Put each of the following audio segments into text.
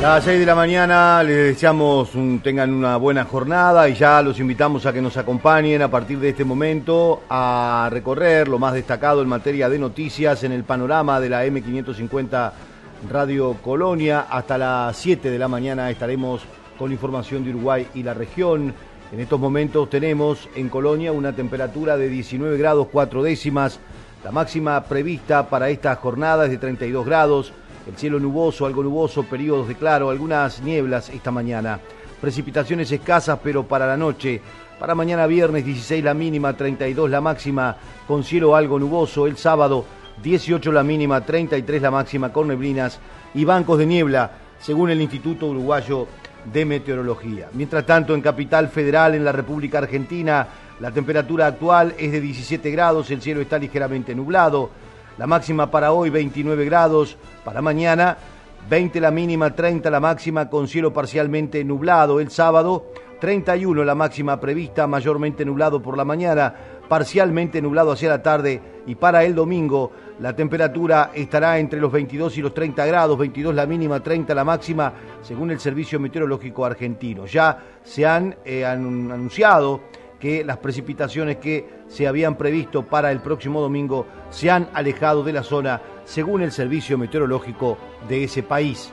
Las 6 de la mañana les deseamos un, tengan una buena jornada y ya los invitamos a que nos acompañen a partir de este momento a recorrer lo más destacado en materia de noticias en el panorama de la M550 Radio Colonia. Hasta las 7 de la mañana estaremos con información de Uruguay y la región. En estos momentos tenemos en Colonia una temperatura de 19 grados 4 décimas. La máxima prevista para esta jornada es de 32 grados. El cielo nuboso, algo nuboso, periodos de claro, algunas nieblas esta mañana. Precipitaciones escasas, pero para la noche. Para mañana viernes 16 la mínima, 32 la máxima, con cielo algo nuboso. El sábado 18 la mínima, 33 la máxima, con neblinas y bancos de niebla, según el Instituto Uruguayo de Meteorología. Mientras tanto, en Capital Federal, en la República Argentina, la temperatura actual es de 17 grados, el cielo está ligeramente nublado. La máxima para hoy 29 grados, para mañana 20 la mínima, 30 la máxima con cielo parcialmente nublado. El sábado 31 la máxima prevista, mayormente nublado por la mañana, parcialmente nublado hacia la tarde y para el domingo la temperatura estará entre los 22 y los 30 grados, 22 la mínima, 30 la máxima, según el Servicio Meteorológico Argentino. Ya se han eh, anunciado que las precipitaciones que se habían previsto para el próximo domingo se han alejado de la zona, según el servicio meteorológico de ese país.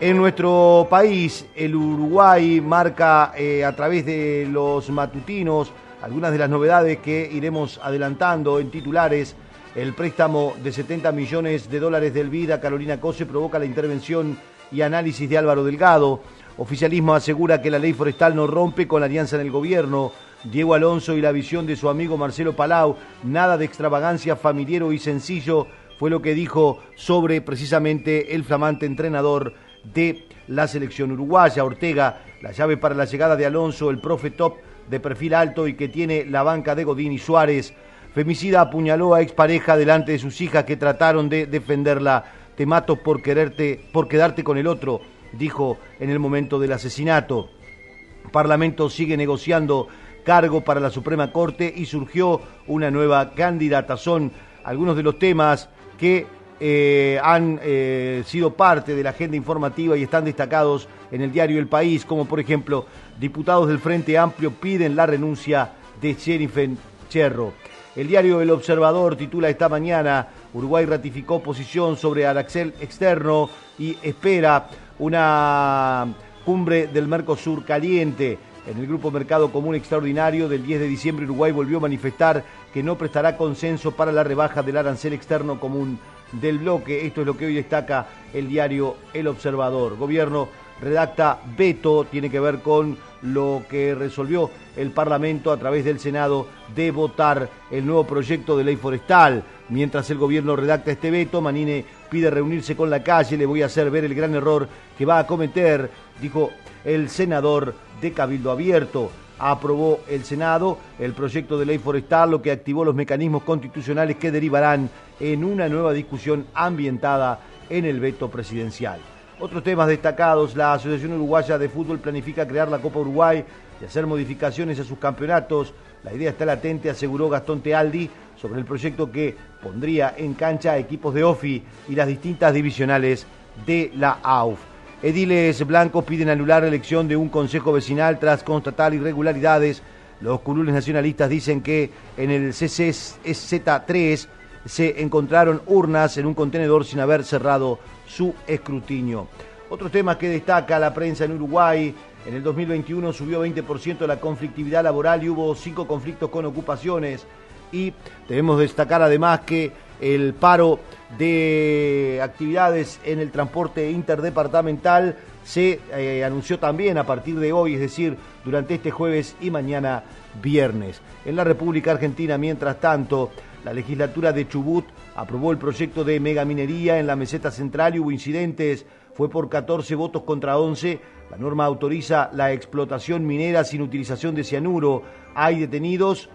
En nuestro país, el Uruguay marca eh, a través de los matutinos algunas de las novedades que iremos adelantando en titulares. El préstamo de 70 millones de dólares del Vida Carolina Cose provoca la intervención y análisis de Álvaro Delgado. Oficialismo asegura que la ley forestal no rompe con la alianza en el gobierno. Diego Alonso y la visión de su amigo Marcelo Palau, nada de extravagancia familiar y sencillo, fue lo que dijo sobre precisamente el flamante entrenador de la selección uruguaya, Ortega, la llave para la llegada de Alonso, el profe top de perfil alto y que tiene la banca de Godín y Suárez. Femicida apuñaló a expareja delante de sus hijas que trataron de defenderla. Te mato por quererte, por quedarte con el otro, dijo en el momento del asesinato. Parlamento sigue negociando cargo para la Suprema Corte y surgió una nueva candidata. Son algunos de los temas que eh, han eh, sido parte de la agenda informativa y están destacados en el diario El País, como por ejemplo, diputados del Frente Amplio piden la renuncia de Sheriff Cherro. El diario El Observador titula esta mañana, Uruguay ratificó posición sobre Araxel externo y espera una cumbre del Mercosur caliente. En el Grupo Mercado Común Extraordinario del 10 de diciembre, Uruguay volvió a manifestar que no prestará consenso para la rebaja del arancel externo común del bloque. Esto es lo que hoy destaca el diario El Observador. Gobierno redacta veto, tiene que ver con lo que resolvió el Parlamento a través del Senado de votar el nuevo proyecto de ley forestal. Mientras el gobierno redacta este veto, Manine pide reunirse con la calle, le voy a hacer ver el gran error que va a cometer, dijo el senador de Cabildo Abierto. Aprobó el Senado el proyecto de ley forestal, lo que activó los mecanismos constitucionales que derivarán en una nueva discusión ambientada en el veto presidencial. Otros temas destacados, la Asociación Uruguaya de Fútbol planifica crear la Copa Uruguay y hacer modificaciones a sus campeonatos. La idea está latente, aseguró Gastón Tealdi, sobre el proyecto que pondría en cancha equipos de OFI y las distintas divisionales de la AUF. Ediles blancos piden anular la elección de un consejo vecinal tras constatar irregularidades. Los curules nacionalistas dicen que en el CCZ3 se encontraron urnas en un contenedor sin haber cerrado su escrutinio. Otros temas que destaca la prensa en Uruguay. En el 2021 subió 20% la conflictividad laboral y hubo cinco conflictos con ocupaciones. Y debemos destacar además que el paro de actividades en el transporte interdepartamental se eh, anunció también a partir de hoy, es decir, durante este jueves y mañana viernes. En la República Argentina, mientras tanto, la legislatura de Chubut aprobó el proyecto de megaminería en la meseta central y hubo incidentes. Fue por 14 votos contra 11. La norma autoriza la explotación minera sin utilización de cianuro. Hay detenidos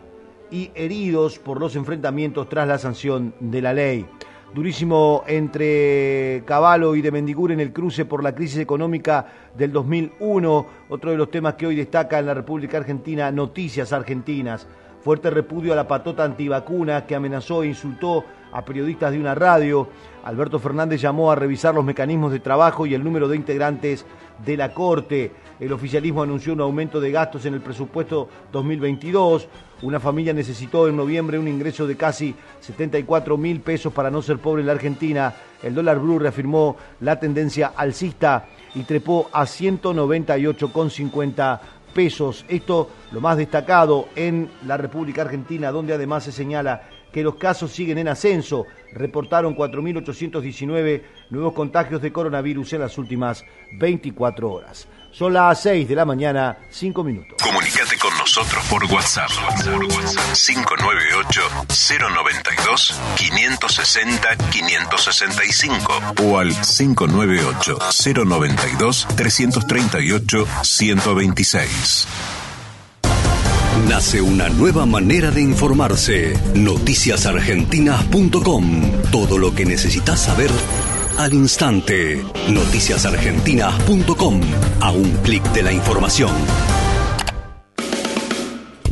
y heridos por los enfrentamientos tras la sanción de la ley. Durísimo entre Caballo y de Mendigur en el cruce por la crisis económica del 2001. Otro de los temas que hoy destaca en la República Argentina, noticias argentinas. fuerte repudio a la patota antivacuna que amenazó e insultó a periodistas de una radio. Alberto Fernández llamó a revisar los mecanismos de trabajo y el número de integrantes de la Corte. El oficialismo anunció un aumento de gastos en el presupuesto 2022. Una familia necesitó en noviembre un ingreso de casi 74 mil pesos para no ser pobre en la Argentina. El dólar blue reafirmó la tendencia alcista y trepó a 198,50 pesos. Esto lo más destacado en la República Argentina, donde además se señala que los casos siguen en ascenso. Reportaron 4.819 nuevos contagios de coronavirus en las últimas 24 horas. Son las 6 de la mañana, 5 minutos. Nosotros por WhatsApp. 598-092-560-565 o al 598-092-338-126. Nace una nueva manera de informarse. Noticiasargentinas.com. Todo lo que necesitas saber al instante. Noticiasargentinas.com. A un clic de la información.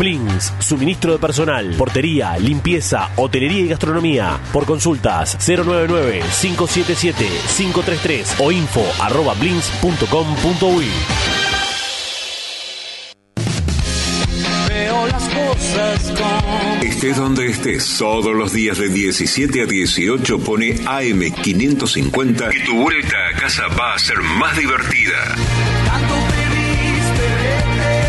Blins, suministro de personal, portería, limpieza, hotelería y gastronomía. Por consultas 099-577-533 o info arroba blins.com.uy. Estés donde estés, todos los días de 17 a 18 pone AM550 y tu vuelta a casa va a ser más divertida.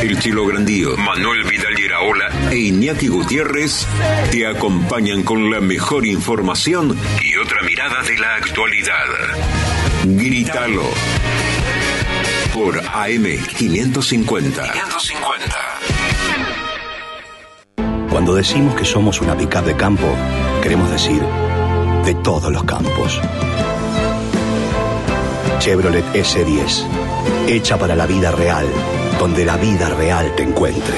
El Chilo Grandío, Manuel Vidal Iraola e Iñaki Gutiérrez te acompañan con la mejor información y otra mirada de la actualidad. Grítalo por AM550. Cuando decimos que somos una pickup de campo, queremos decir de todos los campos. Chevrolet S10, hecha para la vida real, donde la vida real te encuentre.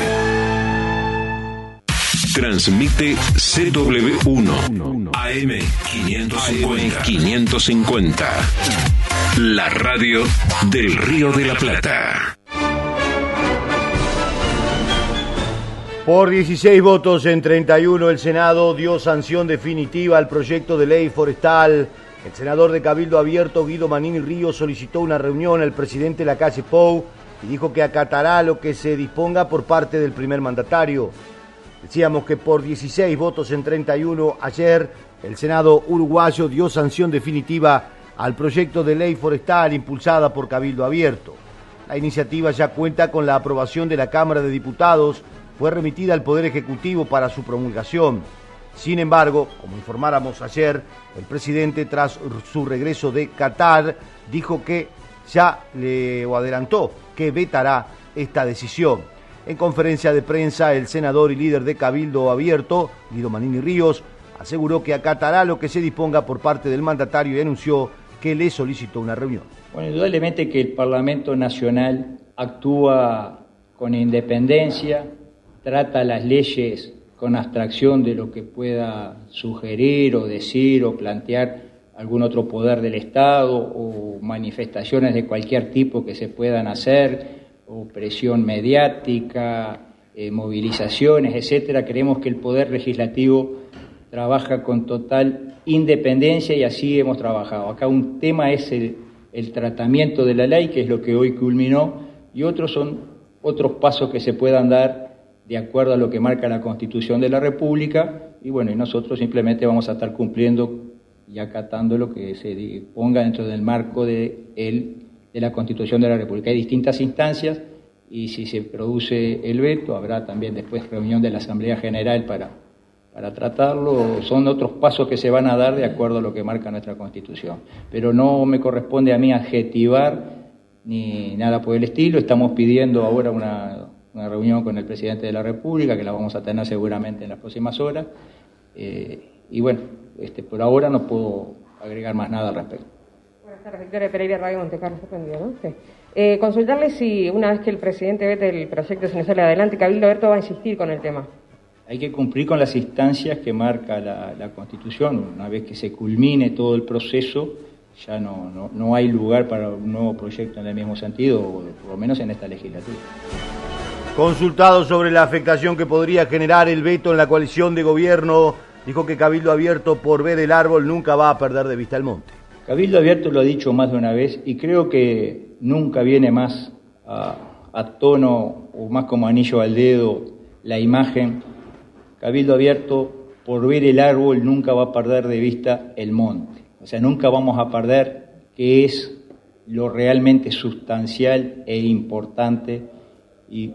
Transmite CW1 AM550. 550. La radio del Río de la Plata. Por 16 votos en 31, el Senado dio sanción definitiva al proyecto de ley forestal. El senador de Cabildo Abierto, Guido Manini Ríos, solicitó una reunión al presidente de la calle Pou y dijo que acatará lo que se disponga por parte del primer mandatario. Decíamos que por 16 votos en 31, ayer el Senado uruguayo dio sanción definitiva al proyecto de ley forestal impulsada por Cabildo Abierto. La iniciativa ya cuenta con la aprobación de la Cámara de Diputados fue remitida al Poder Ejecutivo para su promulgación. Sin embargo, como informáramos ayer, el presidente tras su regreso de Qatar dijo que ya le adelantó que vetará esta decisión. En conferencia de prensa, el senador y líder de Cabildo Abierto, Guido Manini Ríos, aseguró que acatará lo que se disponga por parte del mandatario y anunció que le solicitó una reunión. Bueno, indudablemente que el Parlamento Nacional actúa con independencia, trata las leyes con abstracción de lo que pueda sugerir o decir o plantear algún otro poder del Estado o manifestaciones de cualquier tipo que se puedan hacer o presión mediática, eh, movilizaciones, etcétera. Creemos que el poder legislativo trabaja con total independencia y así hemos trabajado. Acá un tema es el, el tratamiento de la ley, que es lo que hoy culminó, y otros son otros pasos que se puedan dar de acuerdo a lo que marca la Constitución de la República, y bueno, y nosotros simplemente vamos a estar cumpliendo y acatando lo que se ponga dentro del marco de, el, de la Constitución de la República. Hay distintas instancias y si se produce el veto, habrá también después reunión de la Asamblea General para, para tratarlo. Son otros pasos que se van a dar de acuerdo a lo que marca nuestra Constitución. Pero no me corresponde a mí adjetivar ni nada por el estilo. Estamos pidiendo ahora una una reunión con el presidente de la República, que la vamos a tener seguramente en las próximas horas. Eh, y bueno, este, por ahora no puedo agregar más nada al respecto. Buenas tardes, Victoria Pereira, Radio Monte Carlos, ¿no? Sí. Eh, consultarle si una vez que el presidente vete el proyecto se nos sale adelante, Cabildo Abierto va a insistir con el tema. Hay que cumplir con las instancias que marca la, Constitución. Una vez que se culmine todo el proceso, ya no, no, no, hay lugar para un nuevo proyecto en el mismo sentido, por lo menos en esta legislatura. Consultado sobre la afectación que podría generar el veto en la coalición de gobierno, dijo que Cabildo Abierto, por ver el árbol, nunca va a perder de vista el monte. Cabildo Abierto lo ha dicho más de una vez y creo que nunca viene más a, a tono o más como anillo al dedo la imagen. Cabildo Abierto, por ver el árbol, nunca va a perder de vista el monte. O sea, nunca vamos a perder que es lo realmente sustancial e importante y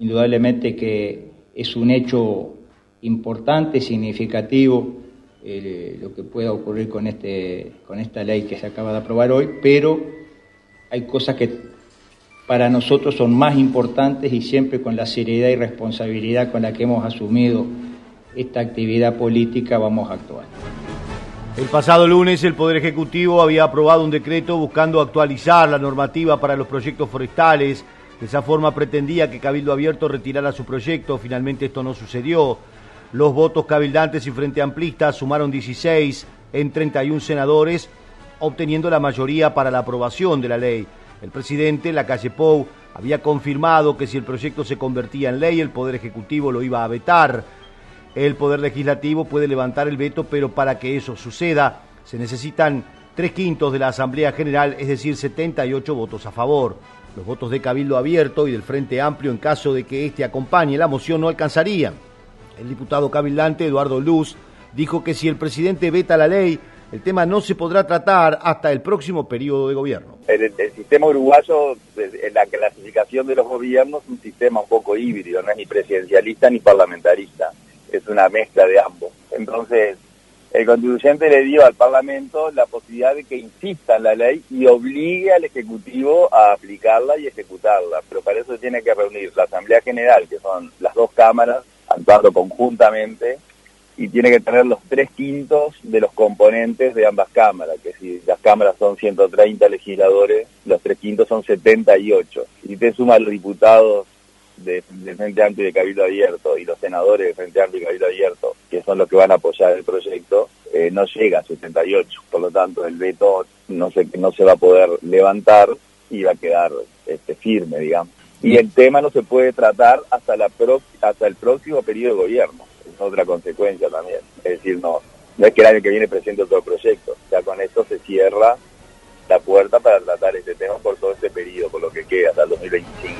Indudablemente que es un hecho importante, significativo, eh, lo que pueda ocurrir con, este, con esta ley que se acaba de aprobar hoy, pero hay cosas que para nosotros son más importantes y siempre con la seriedad y responsabilidad con la que hemos asumido esta actividad política vamos a actuar. El pasado lunes el Poder Ejecutivo había aprobado un decreto buscando actualizar la normativa para los proyectos forestales de esa forma pretendía que Cabildo Abierto retirara su proyecto, finalmente esto no sucedió. Los votos cabildantes y frente amplistas sumaron 16 en 31 senadores, obteniendo la mayoría para la aprobación de la ley. El presidente, la calle Pou, había confirmado que si el proyecto se convertía en ley, el Poder Ejecutivo lo iba a vetar. El Poder Legislativo puede levantar el veto, pero para que eso suceda se necesitan tres quintos de la Asamblea General, es decir, 78 votos a favor. Los votos de Cabildo Abierto y del Frente Amplio, en caso de que éste acompañe la moción, no alcanzarían. El diputado cabildante Eduardo Luz dijo que si el presidente veta la ley, el tema no se podrá tratar hasta el próximo periodo de gobierno. El, sistema uruguayo, en la clasificación de los gobiernos, es un sistema un poco híbrido, no es ni presidencialista ni parlamentarista, es una mezcla de ambos. Entonces, el constituyente le dio al Parlamento la posibilidad de que insista en la ley y obligue al Ejecutivo a aplicarla y ejecutarla. Pero para eso tiene que reunir la Asamblea General, que son las dos cámaras, actuando conjuntamente, y tiene que tener los tres quintos de los componentes de ambas cámaras, que si las cámaras son 130 legisladores, los tres quintos son 78. Y te suma los diputados de, Frente Amplio y de Cabildo Abierto y los senadores de Frente Amplio y Cabildo Abierto, que son los que van a apoyar el proyecto, eh, no llega a 78. Por lo tanto, el veto no se, no se va a poder levantar y va a quedar este, firme, digamos. Y el tema no se puede tratar hasta, la pro, hasta el próximo periodo de gobierno. Es otra consecuencia también. Es decir, no, no es que el año que viene presente otro proyecto. Ya con esto se cierra la puerta para tratar este tema por todo este periodo, por lo que queda hasta el 2025.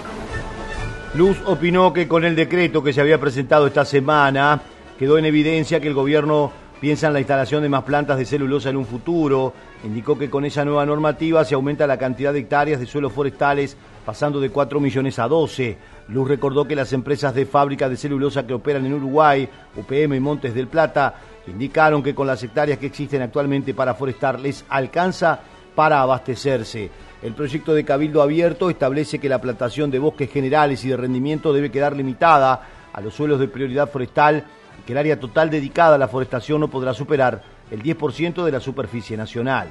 Luz opinó que con el decreto que se había presentado esta semana quedó en evidencia que el gobierno piensa en la instalación de más plantas de celulosa en un futuro. Indicó que con esa nueva normativa se aumenta la cantidad de hectáreas de suelos forestales pasando de 4 millones a 12. Luz recordó que las empresas de fábrica de celulosa que operan en Uruguay, UPM y Montes del Plata, indicaron que con las hectáreas que existen actualmente para forestar les alcanza para abastecerse. El proyecto de Cabildo Abierto establece que la plantación de bosques generales y de rendimiento debe quedar limitada a los suelos de prioridad forestal y que el área total dedicada a la forestación no podrá superar el 10% de la superficie nacional.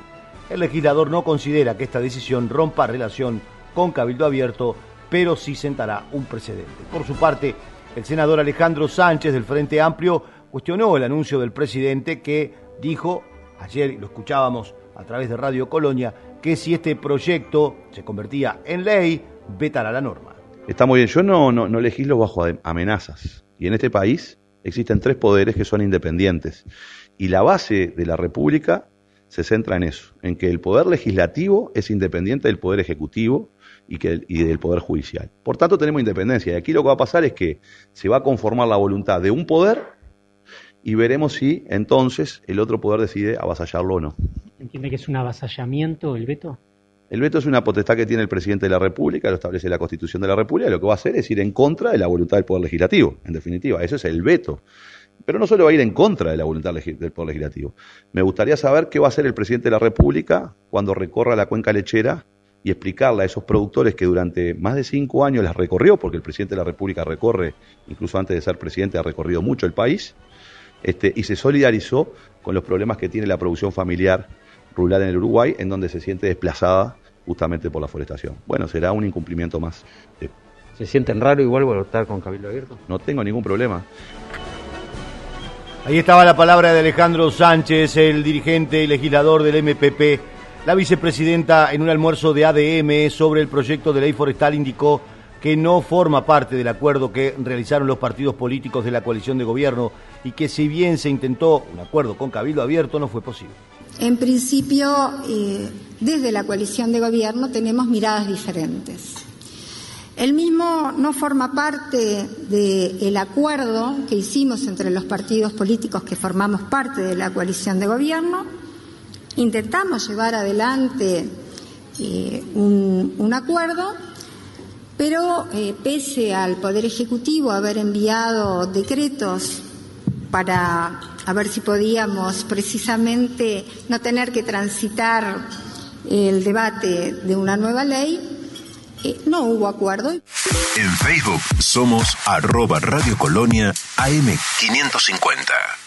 El legislador no considera que esta decisión rompa relación con Cabildo Abierto, pero sí sentará un precedente. Por su parte, el senador Alejandro Sánchez del Frente Amplio cuestionó el anuncio del presidente que dijo, ayer lo escuchábamos a través de Radio Colonia, que si este proyecto se convertía en ley, vetará la norma. Está muy bien, yo no, no, no legislo bajo amenazas. Y en este país existen tres poderes que son independientes. Y la base de la República se centra en eso, en que el poder legislativo es independiente del poder ejecutivo y, que, y del poder judicial. Por tanto, tenemos independencia. Y aquí lo que va a pasar es que se va a conformar la voluntad de un poder y veremos si entonces el otro poder decide avasallarlo o no. ¿Entiende que es un avasallamiento el veto? El veto es una potestad que tiene el presidente de la República, lo establece la Constitución de la República, y lo que va a hacer es ir en contra de la voluntad del Poder Legislativo, en definitiva, eso es el veto. Pero no solo va a ir en contra de la voluntad del Poder Legislativo. Me gustaría saber qué va a hacer el presidente de la República cuando recorra la cuenca lechera y explicarle a esos productores que durante más de cinco años las recorrió, porque el presidente de la República recorre, incluso antes de ser presidente, ha recorrido mucho el país, este, y se solidarizó con los problemas que tiene la producción familiar rural en el Uruguay, en donde se siente desplazada justamente por la forestación. Bueno, será un incumplimiento más. ¿Se sienten raro igual estar con Cabildo Abierto? No tengo ningún problema. Ahí estaba la palabra de Alejandro Sánchez, el dirigente y legislador del MPP. La vicepresidenta en un almuerzo de ADM sobre el proyecto de ley forestal indicó que no forma parte del acuerdo que realizaron los partidos políticos de la coalición de gobierno y que si bien se intentó un acuerdo con Cabildo Abierto no fue posible. En principio, eh, desde la coalición de gobierno tenemos miradas diferentes. El mismo no forma parte del acuerdo que hicimos entre los partidos políticos que formamos parte de la coalición de gobierno. Intentamos llevar adelante eh, un, acuerdo, pero eh, pese al Poder Ejecutivo haber enviado decretos para a ver si podíamos precisamente no tener que transitar el debate de una nueva ley. Eh, no hubo acuerdo. En Facebook somos arroba Radio Colonia AM550.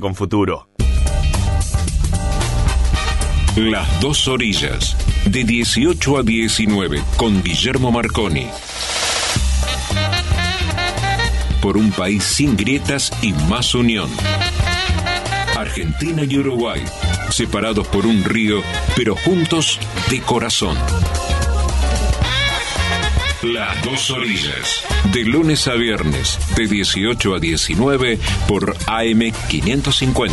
con futuro. Las dos orillas, de 18 a 19, con Guillermo Marconi. Por un país sin grietas y más unión. Argentina y Uruguay, separados por un río, pero juntos de corazón. Las dos orillas. De lunes a viernes, de 18 a 19 por AM550.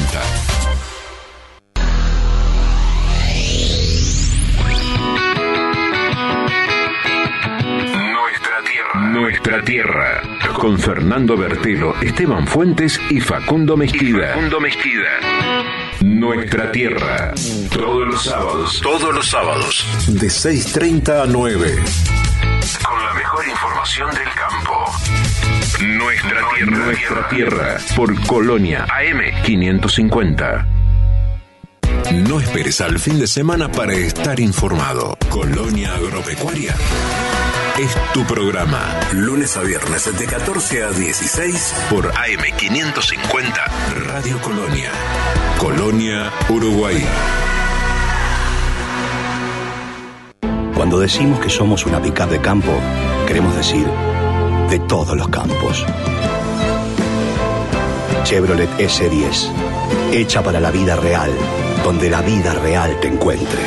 Nuestra tierra. Nuestra tierra. Con Fernando Bertelo, Esteban Fuentes y Facundo Mezquida. Facundo Mezquida. Nuestra tierra. Todos los sábados. Todos los sábados. De 6.30 a 9 con mejor información del campo. Nuestra tierra, nuestra tierra, por Colonia AM 550. No esperes al fin de semana para estar informado. Colonia Agropecuaria es tu programa. Lunes a viernes de 14 a 16 por AM 550 Radio Colonia. Colonia, Uruguay. Cuando decimos que somos una pickup de campo, queremos decir de todos los campos. Chevrolet S10, hecha para la vida real, donde la vida real te encuentre.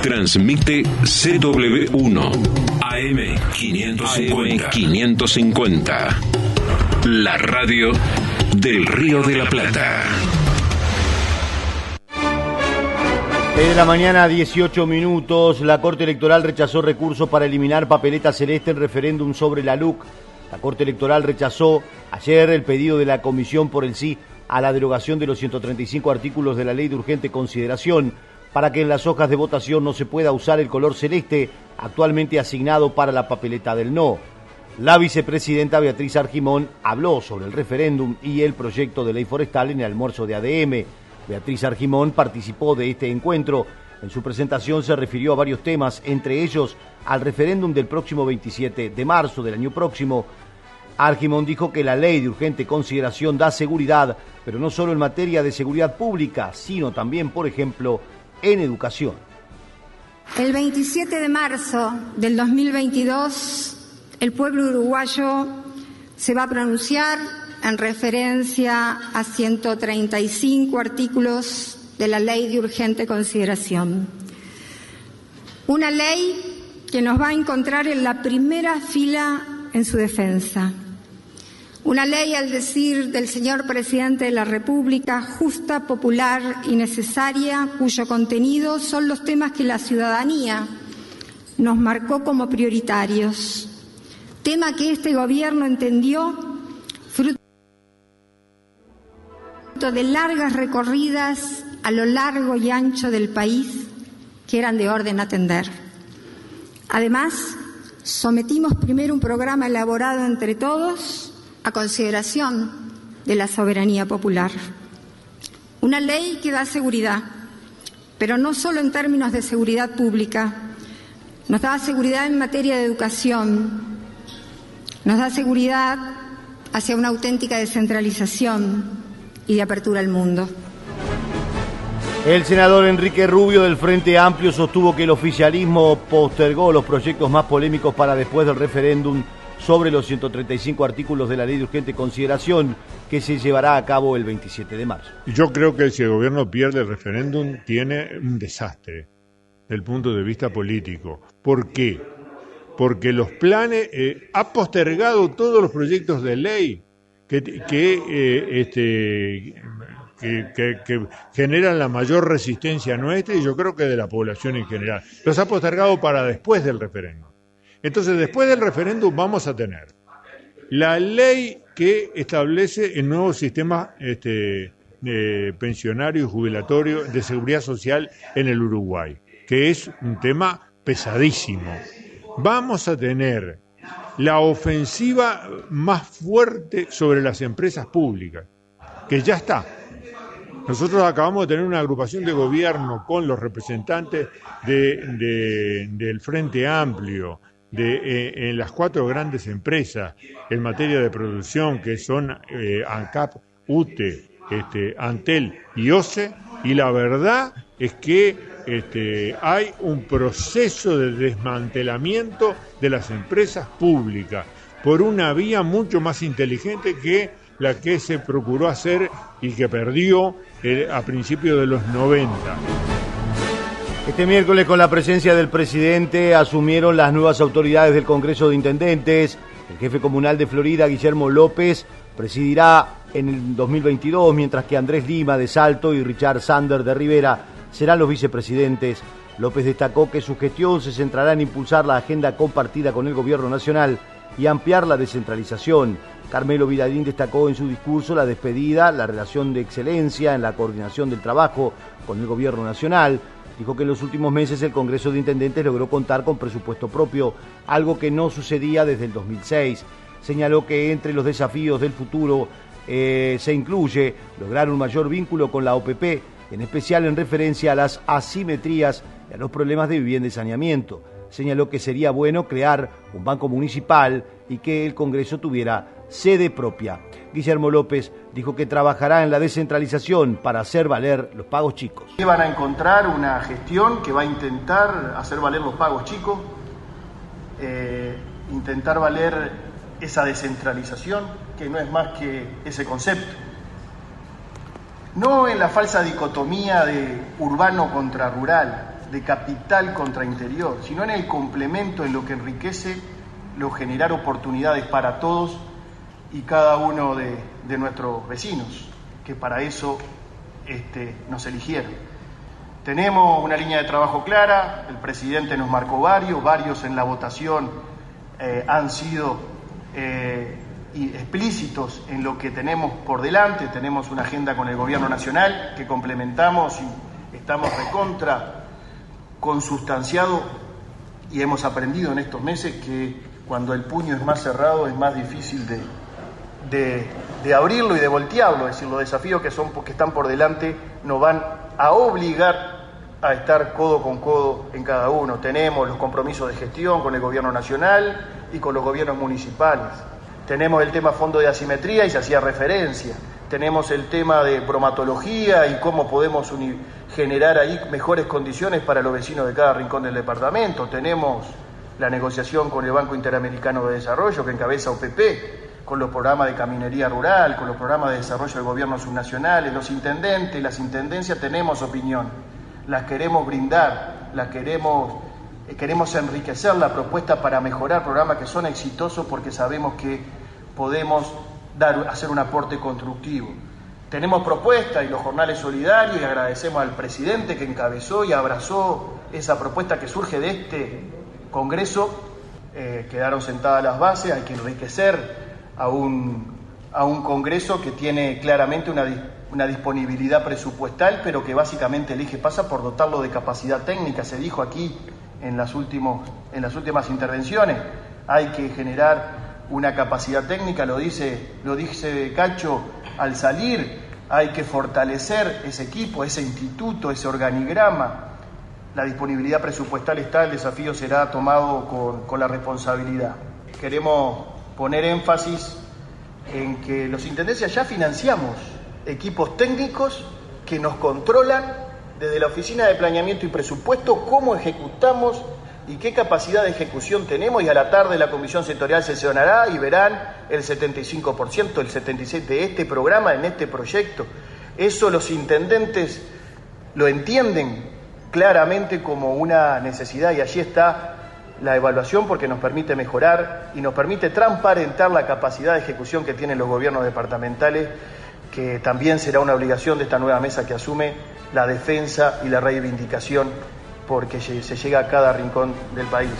Transmite CW1 AM550. 550. La radio del Río de la Plata. De la mañana, 18 minutos. La Corte Electoral rechazó recursos para eliminar papeleta celeste en referéndum sobre la LUC. La Corte Electoral rechazó ayer el pedido de la Comisión por el sí a la derogación de los 135 artículos de la Ley de Urgente Consideración para que en las hojas de votación no se pueda usar el color celeste actualmente asignado para la papeleta del no. La vicepresidenta Beatriz Argimón habló sobre el referéndum y el proyecto de ley forestal en el almuerzo de ADM. Beatriz Argimón participó de este encuentro. En su presentación se refirió a varios temas, entre ellos al referéndum del próximo 27 de marzo del año próximo. Argimón dijo que la ley de urgente consideración da seguridad, pero no solo en materia de seguridad pública, sino también, por ejemplo, en educación. El 27 de marzo del 2022, el pueblo uruguayo se va a pronunciar en referencia a 135 artículos de la ley de urgente consideración. Una ley que nos va a encontrar en la primera fila en su defensa. Una ley, al decir del señor presidente de la República, justa, popular y necesaria, cuyo contenido son los temas que la ciudadanía nos marcó como prioritarios. Tema que este gobierno entendió fruto de largas recorridas a lo largo y ancho del país que eran de orden atender. Además, sometimos primero un programa elaborado entre todos a consideración de la soberanía popular. Una ley que da seguridad, pero no solo en términos de seguridad pública, nos da seguridad en materia de educación, nos da seguridad hacia una auténtica descentralización y de apertura al mundo. El senador Enrique Rubio del Frente Amplio sostuvo que el oficialismo postergó los proyectos más polémicos para después del referéndum sobre los 135 artículos de la ley de urgente consideración que se llevará a cabo el 27 de marzo. Yo creo que si el gobierno pierde el referéndum tiene un desastre desde el punto de vista político. ¿Por qué? Porque los planes, eh, ha postergado todos los proyectos de ley eh, este, que, generan la mayor resistencia nuestra y yo creo que de la población en general. Los ha postergado para después del referéndum. Entonces, después del referéndum vamos a tener la ley que establece el nuevo sistema este, pensionario y jubilatorio de seguridad social en el Uruguay, que es un tema pesadísimo. Vamos a tener la ofensiva más fuerte sobre las empresas públicas, que ya está. Nosotros acabamos de tener una agrupación de gobierno con los representantes del Frente Amplio, de, eh, en las cuatro grandes empresas en materia de producción, que son eh, ANCAP, UTE, este, Antel y OCE, y la verdad es que este, hay un proceso de desmantelamiento de las empresas públicas por una vía mucho más inteligente que la que se procuró hacer y que perdió eh, a principios de los 90. Este miércoles con la presencia del presidente asumieron las nuevas autoridades del Congreso de Intendentes. El jefe comunal de Florida, Guillermo López, presidirá en el 2022, mientras que Andrés Lima de Salto y Richard Sander de Rivera serán los vicepresidentes. López destacó que su gestión se centrará en impulsar la agenda compartida con el gobierno nacional y ampliar la descentralización. Carmelo Vidalín destacó en su discurso la despedida, la relación de excelencia en la coordinación del trabajo con el gobierno nacional. Dijo que en los últimos meses el Congreso de Intendentes logró contar con presupuesto propio, algo que no sucedía desde el 2006. Señaló que entre los desafíos del futuro eh, se incluye lograr un mayor vínculo con la OPP, en especial en referencia a las asimetrías y a los problemas de vivienda y saneamiento señaló que sería bueno crear un banco municipal y que el Congreso tuviera sede propia. Guillermo López dijo que trabajará en la descentralización para hacer valer los pagos chicos. Van a encontrar una gestión que va a intentar hacer valer los pagos chicos, eh, intentar valer esa descentralización, que no es más que ese concepto. No en la falsa dicotomía de urbano contra rural, de capital contra interior, sino en el complemento, en lo que enriquece lo generar oportunidades para todos y cada uno de, nuestros vecinos, que para eso este, nos eligieron. Tenemos una línea de trabajo clara, el presidente nos marcó varios, varios en la votación eh, han sido eh, explícitos en lo que tenemos por delante, tenemos una agenda con el gobierno nacional que complementamos y estamos recontra consustanciado y hemos aprendido en estos meses que cuando el puño es más cerrado es más difícil de, de, abrirlo y de voltearlo, es decir, los desafíos que, son, que están por delante nos van a obligar a estar codo con codo en cada uno. Tenemos los compromisos de gestión con el gobierno nacional y con los gobiernos municipales. Tenemos el tema fondo de asimetría y se hacía referencia. Tenemos el tema de bromatología y cómo podemos generar ahí mejores condiciones para los vecinos de cada rincón del departamento. Tenemos la negociación con el Banco Interamericano de Desarrollo que encabeza OPP, con los programas de caminería rural, con los programas de desarrollo de gobiernos subnacionales, los intendentes, las intendencias tenemos opinión, las queremos brindar, las queremos, queremos enriquecer la propuesta para mejorar programas que son exitosos porque sabemos que podemos dar, hacer un aporte constructivo. Tenemos propuestas y los jornales solidarios y agradecemos al presidente que encabezó y abrazó esa propuesta que surge de este Congreso. Eh, quedaron sentadas las bases, hay que enriquecer a un, a un Congreso que tiene claramente una, una disponibilidad presupuestal, pero que básicamente el eje pasa por dotarlo de capacidad técnica. Se dijo aquí en las, últimos, en las últimas intervenciones, hay que generar una capacidad técnica, lo dice, lo dice Cacho al salir, hay que fortalecer ese equipo, ese instituto, ese organigrama. La disponibilidad presupuestal está, el desafío será tomado con, con la responsabilidad. Queremos poner énfasis en que los intendencias ya financiamos equipos técnicos que nos controlan desde la Oficina de Planeamiento y Presupuesto cómo ejecutamos y qué capacidad de ejecución tenemos y a la tarde la comisión sectorial sesionará y verán el 75%, el 76% de este programa en este proyecto. Eso los intendentes lo entienden claramente como una necesidad y allí está la evaluación porque nos permite mejorar y nos permite transparentar la capacidad de ejecución que tienen los gobiernos departamentales, que también será una obligación de esta nueva mesa que asume la defensa y la reivindicación porque se llega a cada rincón del país.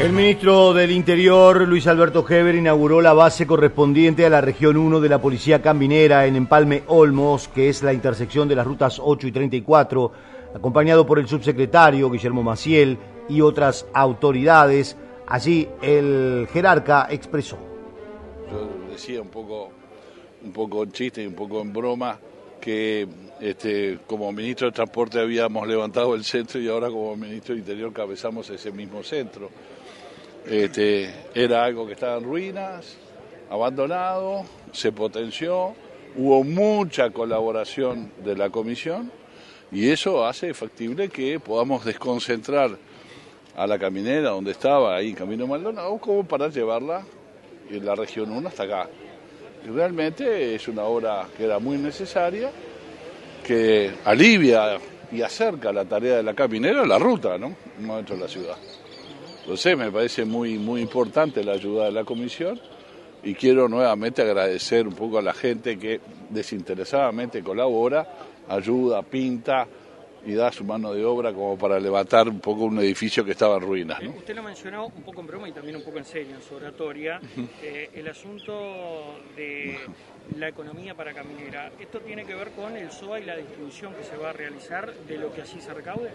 El ministro del Interior, Luis Alberto Heber, inauguró la base correspondiente a la región 1 de la Policía Cambinera en Empalme Olmos, que es la intersección de las rutas 8 y 34, acompañado por el subsecretario Guillermo Maciel y otras autoridades. Allí el jerarca expresó. Yo decía un poco, un poco en chiste y un poco en broma que este, como ministro de Transporte habíamos levantado el centro y ahora como ministro de Interior cabezamos ese mismo centro. Este, era algo que estaba en ruinas, abandonado, se potenció, hubo mucha colaboración de la comisión y eso hace factible que podamos desconcentrar a la caminera donde estaba ahí Camino Maldonado como para llevarla en la región 1 hasta acá. Y realmente es una obra que era muy necesaria que alivia y acerca la tarea de la caminera a la ruta, ¿no? No dentro de la ciudad. Entonces me parece muy, muy importante la ayuda de la comisión y quiero nuevamente agradecer un poco a la gente que desinteresadamente colabora, ayuda, pinta, y da su mano de obra como para levantar un poco un edificio que estaba en ruinas. ¿no? Usted lo mencionó un poco en broma y también un poco en serio en su oratoria, eh, el asunto de la economía para Caminera. ¿Esto tiene que ver con el SOA y la distribución que se va a realizar de lo que así se recaude?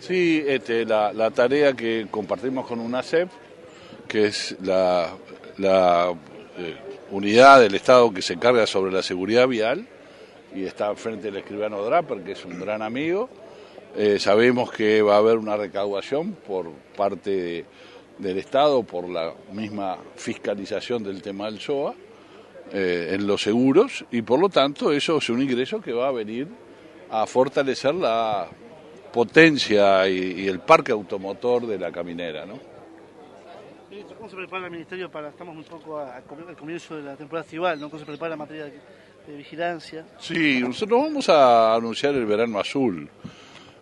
Sí, este, la, tarea que compartimos con UNACEP, que es la, eh, unidad del Estado que se encarga sobre la seguridad vial, y está frente del escribano Draper, que es un gran amigo, eh, sabemos que va a haber una recaudación por parte del Estado, por la misma fiscalización del tema del SOA, eh, en los seguros, y por lo tanto eso es un ingreso que va a venir a fortalecer la potencia y, el parque automotor de la caminera. ¿no? ¿Cómo se prepara el Ministerio para, estamos un poco al comienzo de la temporada estival, ¿no? ¿Cómo se prepara la materia de vigilancia? Sí, nosotros vamos a anunciar el verano azul.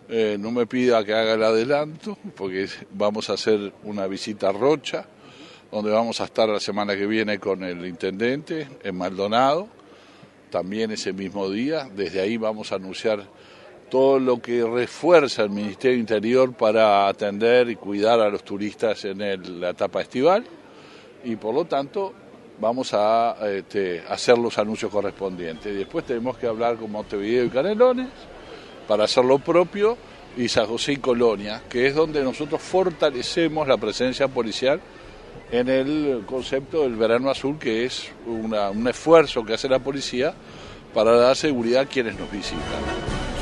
Eh, no me pida que haga el adelanto, porque vamos a hacer una visita a Rocha, donde vamos a estar la semana que viene con el intendente en Maldonado, también ese mismo día. Desde ahí vamos a anunciar todo lo que refuerza el Ministerio Interior para atender y cuidar a los turistas en la etapa estival y por lo tanto vamos a este, hacer los anuncios correspondientes. Después tenemos que hablar con Montevideo y Canelones para hacer lo propio y San José y Colonia, que es donde nosotros fortalecemos la presencia policial en el concepto del verano azul, que es un esfuerzo que hace la policía para dar seguridad a quienes nos visitan.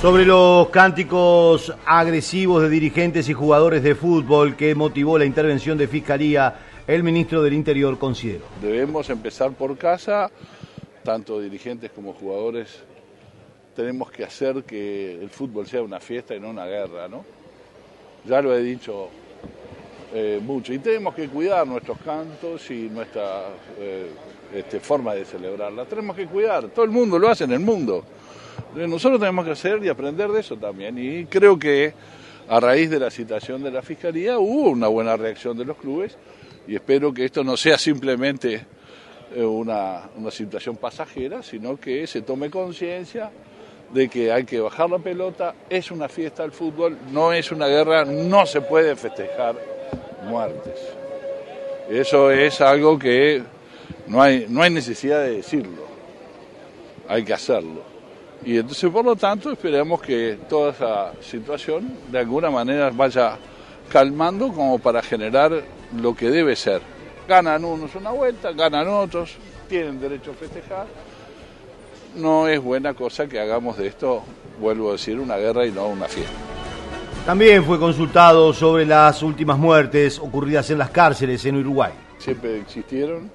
Sobre los cánticos agresivos de dirigentes y jugadores de fútbol que motivó la intervención de Fiscalía, el ministro del Interior consideró. Debemos empezar por casa, tanto dirigentes como jugadores tenemos que hacer que el fútbol sea una fiesta y no una guerra, ¿no? Ya lo he dicho eh, mucho. Y tenemos que cuidar nuestros cantos y nuestra eh, este, forma de celebrarla. Tenemos que cuidar, todo el mundo lo hace en el mundo. Nosotros tenemos que hacer y aprender de eso también. Y creo que a raíz de la citación de la Fiscalía hubo una buena reacción de los clubes y espero que esto no sea simplemente eh, una, una situación pasajera, sino que se tome conciencia de que hay que bajar la pelota, es una fiesta el fútbol, no es una guerra, no se puede festejar muertes. Eso es algo que no hay, no hay necesidad de decirlo, hay que hacerlo. Y entonces, por lo tanto, esperamos que toda esa situación de alguna manera vaya calmando como para generar lo que debe ser. Ganan unos una vuelta, ganan otros, tienen derecho a festejar. No es buena cosa que hagamos de esto, vuelvo a decir, una guerra y no una fiesta. También fue consultado sobre las últimas muertes ocurridas en las cárceles en Uruguay. Siempre existieron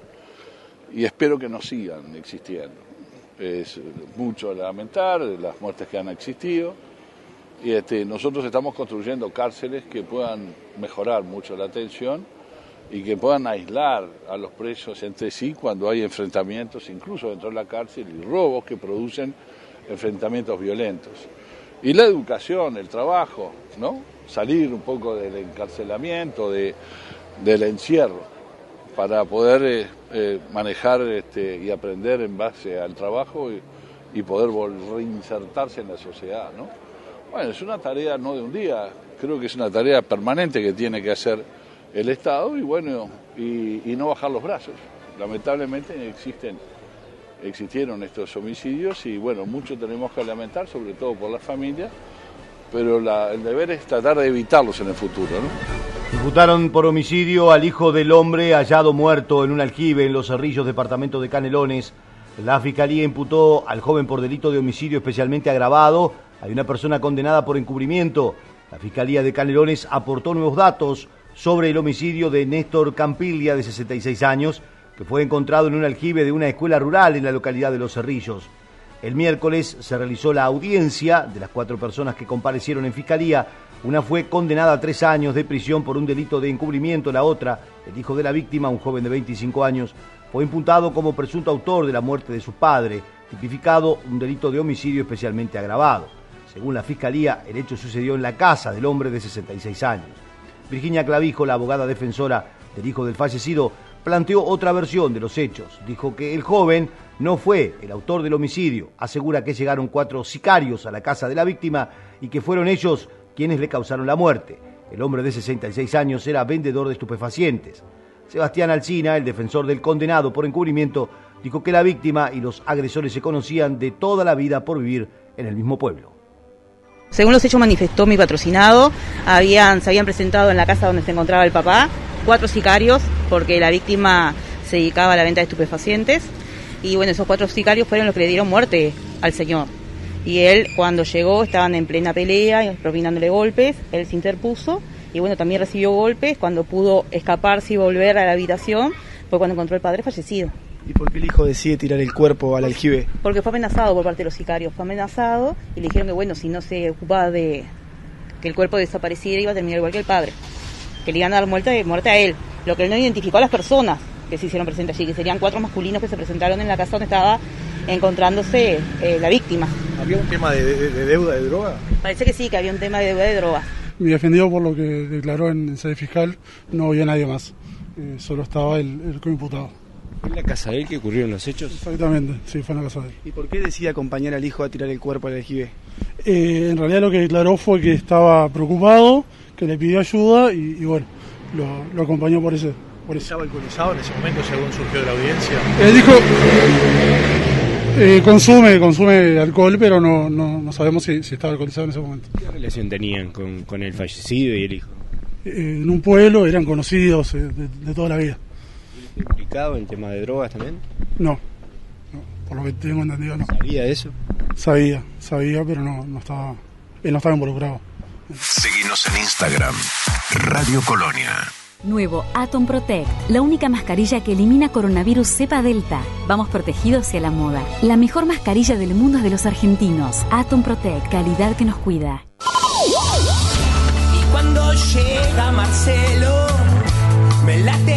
y espero que no sigan existiendo. Es mucho lamentar las muertes que han existido y este, nosotros estamos construyendo cárceles que puedan mejorar mucho la atención y que puedan aislar a los presos entre sí cuando hay enfrentamientos, incluso dentro de la cárcel, y robos que producen enfrentamientos violentos. Y la educación, el trabajo, ¿no? Salir un poco del encarcelamiento, de, del encierro, para poder eh, eh, manejar este, y aprender en base al trabajo y, poder reinsertarse en la sociedad, ¿no? Bueno, es una tarea no de un día, creo que es una tarea permanente que tiene que hacer el Estado y bueno, y no bajar los brazos. Lamentablemente existen, existieron estos homicidios y bueno, mucho tenemos que lamentar, sobre todo por la familia, pero el deber es tratar de evitarlos en el futuro, ¿no? Imputaron por homicidio al hijo del hombre hallado muerto en un aljibe en Los Cerrillos, departamento de Canelones. La fiscalía imputó al joven por delito de homicidio especialmente agravado. Hay una persona condenada por encubrimiento. La fiscalía de Canelones aportó nuevos datos sobre el homicidio de Néstor Campiglia, de 66 años, que fue encontrado en un aljibe de una escuela rural en la localidad de Los Cerrillos. El miércoles se realizó la audiencia de las cuatro personas que comparecieron en fiscalía. Una fue condenada a tres años de prisión por un delito de encubrimiento. La otra, el hijo de la víctima, un joven de 25 años, fue imputado como presunto autor de la muerte de su padre, tipificado un delito de homicidio especialmente agravado. Según la fiscalía, el hecho sucedió en la casa del hombre de 66 años. Virginia Clavijo, la abogada defensora del hijo del fallecido, planteó otra versión de los hechos. Dijo que el joven no fue el autor del homicidio. Asegura que llegaron cuatro sicarios a la casa de la víctima y que fueron ellos quienes le causaron la muerte. El hombre de 66 años era vendedor de estupefacientes. Sebastián Alcina, el defensor del condenado por encubrimiento, dijo que la víctima y los agresores se conocían de toda la vida por vivir en el mismo pueblo. Según los hechos manifestó mi patrocinado, habían, se habían presentado en la casa donde se encontraba el papá cuatro sicarios porque la víctima se dedicaba a la venta de estupefacientes y bueno, esos cuatro sicarios fueron los que le dieron muerte al señor. Y él cuando llegó estaban en plena pelea, propinándole golpes, él se interpuso y bueno, también recibió golpes, cuando pudo escaparse y volver a la habitación fue cuando encontró al padre fallecido. ¿Y por qué el hijo decide tirar el cuerpo al aljibe? Porque fue amenazado por parte de los sicarios, fue amenazado y le dijeron que bueno, si no se ocupaba de que el cuerpo desapareciera iba a terminar igual que el padre, que le iban a dar muerte, muerte a él. Lo que él no identificó a las personas que se hicieron presentes allí, que serían cuatro masculinos que se presentaron en la casa donde estaba encontrándose eh, la víctima. ¿Había un tema de, de- de deuda de droga? Parece que sí, que había un tema de deuda de drogas. Mi defendido por lo que declaró en sede fiscal, no había nadie más. Eh, solo estaba el, el coimputado. ¿Fue en la casa de él que ocurrieron los hechos? Exactamente, sí, fue en la casa de él. ¿Y por qué decide acompañar al hijo a tirar el cuerpo al aljibe? Eh, en realidad lo que declaró fue que estaba preocupado, que le pidió ayuda y, y bueno, lo, lo acompañó por ese. Por eso. ¿Estaba alcoholizado en ese momento según surgió de la audiencia? Él dijo, eh, consume, consume alcohol, pero no, no, no sabemos si, si estaba alcoholizado en ese momento. ¿Qué relación tenían con, con el fallecido y el hijo? Eh, en un pueblo eran conocidos eh, de, de toda la vida. ¿Implicado en tema de drogas también? No, no, por lo que tengo entendido no. ¿Sabía eso? Sabía, sabía, pero no, no estaba, él no estaba involucrado. Seguinos en Instagram, Radio Colonia. Nuevo Atom Protect, la única mascarilla que elimina coronavirus cepa delta. Vamos protegidos hacia la moda. La mejor mascarilla del mundo es de los argentinos. Atom Protect, calidad que nos cuida. Y cuando llega Marcelo,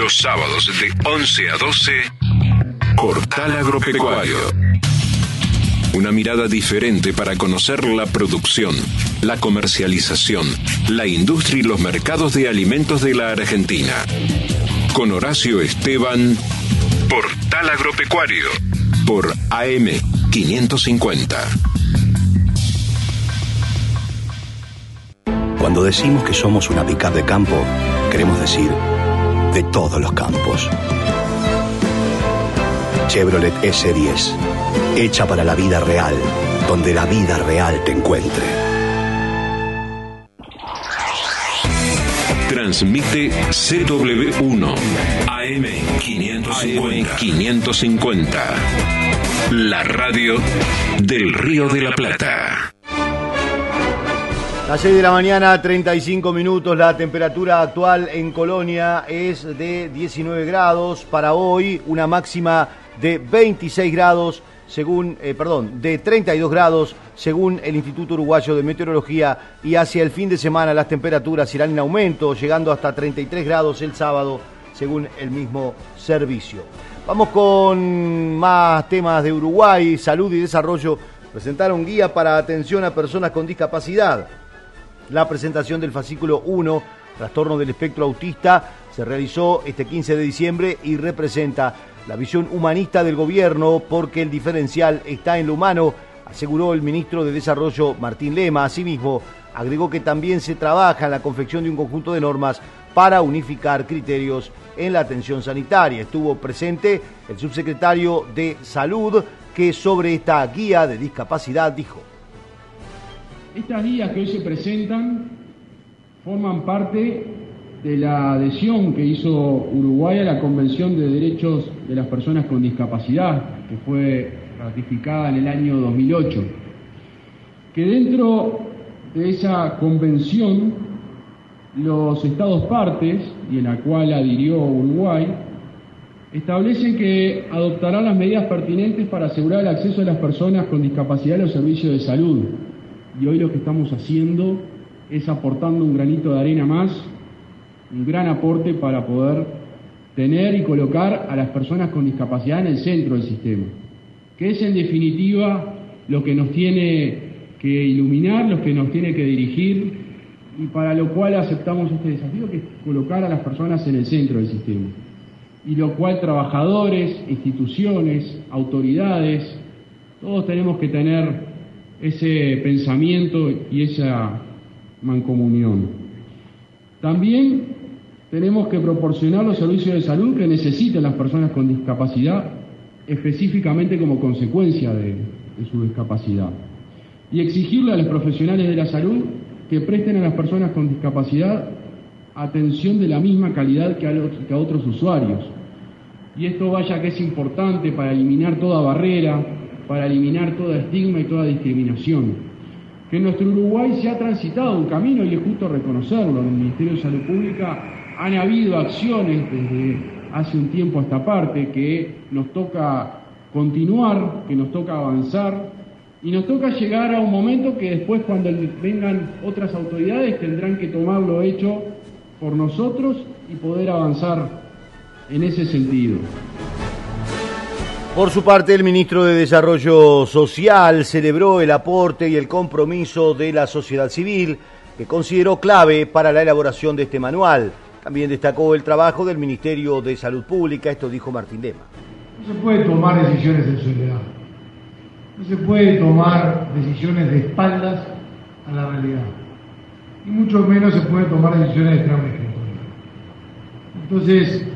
Los sábados de 11 a 12, Portal Agropecuario. Una mirada diferente para conocer la producción, la comercialización, la industria y los mercados de alimentos de la Argentina. Con Horacio Esteban, Portal Agropecuario, por AM550. Cuando decimos que somos una pickup de campo, queremos decir de todos los campos. Chevrolet S10, hecha para la vida real, donde la vida real te encuentre. Transmite CW1 AM550. 550. La radio del Río de la Plata. Las 6 de la mañana, 35 minutos. La temperatura actual en Colonia es de 19 grados. Para hoy, una máxima de 26 grados, según, eh, perdón, de 32 grados, según el Instituto Uruguayo de Meteorología. Y hacia el fin de semana, las temperaturas irán en aumento, llegando hasta 33 grados el sábado, según el mismo servicio. Vamos con más temas de Uruguay, salud y desarrollo. Presentaron guía para atención a personas con discapacidad. La presentación del fascículo 1, trastorno del espectro autista, se realizó este 15 de diciembre y representa la visión humanista del gobierno porque el diferencial está en lo humano, aseguró el ministro de Desarrollo Martín Lema. Asimismo, agregó que también se trabaja en la confección de un conjunto de normas para unificar criterios en la atención sanitaria. Estuvo presente el subsecretario de Salud que sobre esta guía de discapacidad dijo. Estas guías que hoy se presentan forman parte de la adhesión que hizo Uruguay a la Convención de Derechos de las Personas con Discapacidad, que fue ratificada en el año 2008. Que dentro de esa convención, los estados partes, y en la cual adhirió Uruguay, establecen que adoptarán las medidas pertinentes para asegurar el acceso de las personas con discapacidad a los servicios de salud y hoy lo que estamos haciendo es aportando un granito de arena más, un gran aporte para poder tener y colocar a las personas con discapacidad en el centro del sistema, que es en definitiva lo que nos tiene que iluminar, lo que nos tiene que dirigir y para lo cual aceptamos este desafío que es colocar a las personas en el centro del sistema. Y lo cual trabajadores, instituciones, autoridades, todos tenemos que tener ese pensamiento y esa mancomunión. También tenemos que proporcionar los servicios de salud que necesitan las personas con discapacidad, específicamente como consecuencia de, su discapacidad. Y exigirle a los profesionales de la salud que presten a las personas con discapacidad atención de la misma calidad que que a otros usuarios. Y esto vaya que es importante para eliminar toda barrera, para eliminar toda estigma y toda discriminación. Que en nuestro Uruguay se ha transitado un camino y es justo reconocerlo. En el Ministerio de Salud Pública han habido acciones desde hace un tiempo a esta parte que nos toca continuar, que nos toca avanzar y nos toca llegar a un momento que después cuando vengan otras autoridades tendrán que tomar lo hecho por nosotros y poder avanzar en ese sentido. Por su parte, el ministro de Desarrollo Social celebró el aporte y el compromiso de la sociedad civil, que consideró clave para la elaboración de este manual. También destacó el trabajo del Ministerio de Salud Pública, esto dijo Martín Lema. No se puede tomar decisiones en soledad. No se puede tomar decisiones de espaldas a la realidad. Y mucho menos se puede tomar decisiones de trama Entonces,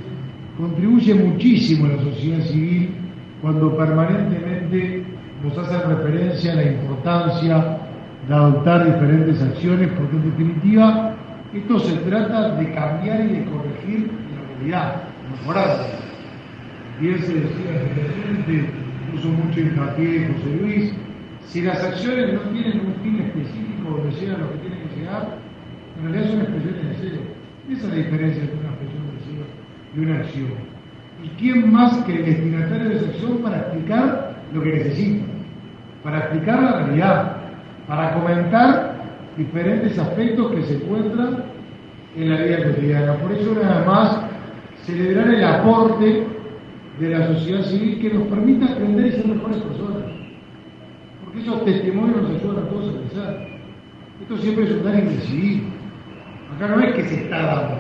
contribuye muchísimo la sociedad civil cuando permanentemente nos hacen referencia a la importancia de adoptar diferentes acciones, porque en definitiva esto se trata de cambiar y de corregir la realidad, mejorar. Bien se decía anteriormente, puso mucho hincapié José Luis, si las acciones no tienen un fin específico donde llegan lo que tienen que llegar, en realidad son expresiones de cero. Esa es la diferencia entre una expresión de cero de una acción. ¿Y quién más que el destinatario de esa acción para explicar lo que necesita? Para explicar la realidad, para comentar diferentes aspectos que se encuentran en la vida cotidiana. Por eso, nada más, celebrar el aporte de la sociedad civil que nos permita aprender y ser mejores personas. Porque esos testimonios nos ayudan a todos a pensar. Esto siempre es un dar y recibir. Acá no es que se está dando.